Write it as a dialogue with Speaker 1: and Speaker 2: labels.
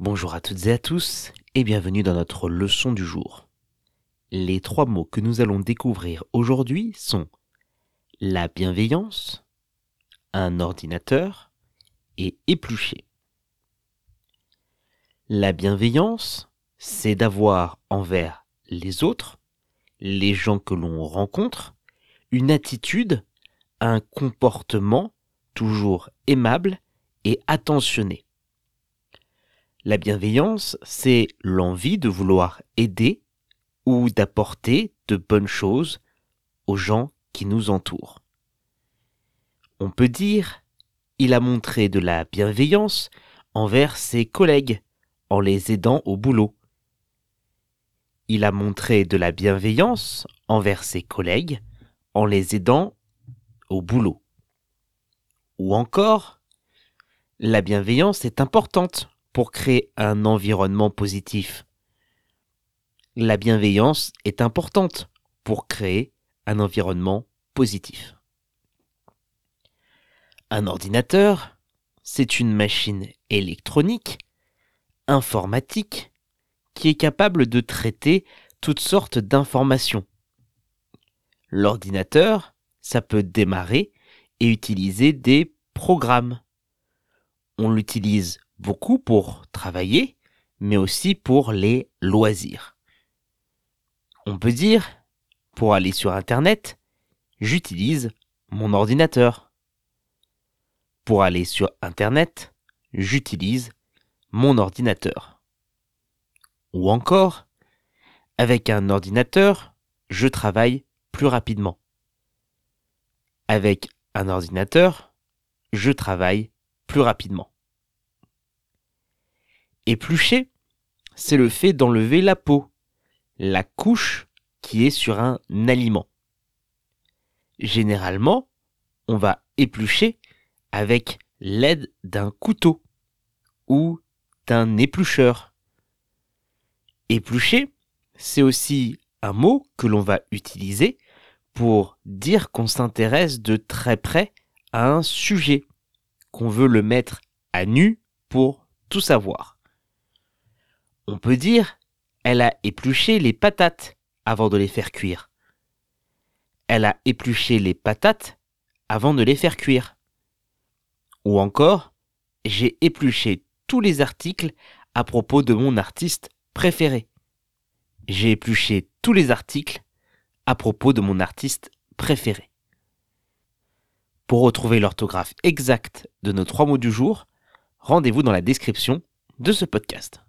Speaker 1: Bonjour à toutes et à tous et bienvenue dans notre leçon du jour. Les trois mots que nous allons découvrir aujourd'hui sont la bienveillance, un ordinateur et éplucher. La bienveillance, c'est d'avoir envers les autres, les gens que l'on rencontre, une attitude, un comportement toujours aimable et attentionné. La bienveillance, c'est l'envie de vouloir aider ou d'apporter de bonnes choses aux gens qui nous entourent. On peut dire, il a montré de la bienveillance envers ses collègues en les aidant au boulot. Il a montré de la bienveillance envers ses collègues en les aidant au boulot. Ou encore, la bienveillance est importante pour créer un environnement positif. La bienveillance est importante pour créer un environnement positif. Un ordinateur, c'est une machine électronique, informatique, qui est capable de traiter toutes sortes d'informations. L'ordinateur, ça peut démarrer et utiliser des programmes. On l'utilise beaucoup pour travailler, mais aussi pour les loisirs. On peut dire, pour aller sur Internet, j'utilise mon ordinateur. Pour aller sur Internet, j'utilise mon ordinateur. Ou encore, avec un ordinateur, je travaille plus rapidement. Avec un ordinateur, je travaille plus rapidement. Éplucher, c'est le fait d'enlever la peau, la couche qui est sur un aliment. Généralement, on va éplucher avec l'aide d'un couteau ou d'un éplucheur. Éplucher, c'est aussi un mot que l'on va utiliser pour dire qu'on s'intéresse de très près à un sujet, qu'on veut le mettre à nu pour tout savoir. On peut dire elle a épluché les patates avant de les faire cuire. Elle a épluché les patates avant de les faire cuire. Ou encore, j'ai épluché tous les articles à propos de mon artiste préféré. J'ai épluché tous les articles à propos de mon artiste préféré. Pour retrouver l'orthographe exacte de nos trois mots du jour, rendez-vous dans la description de ce podcast.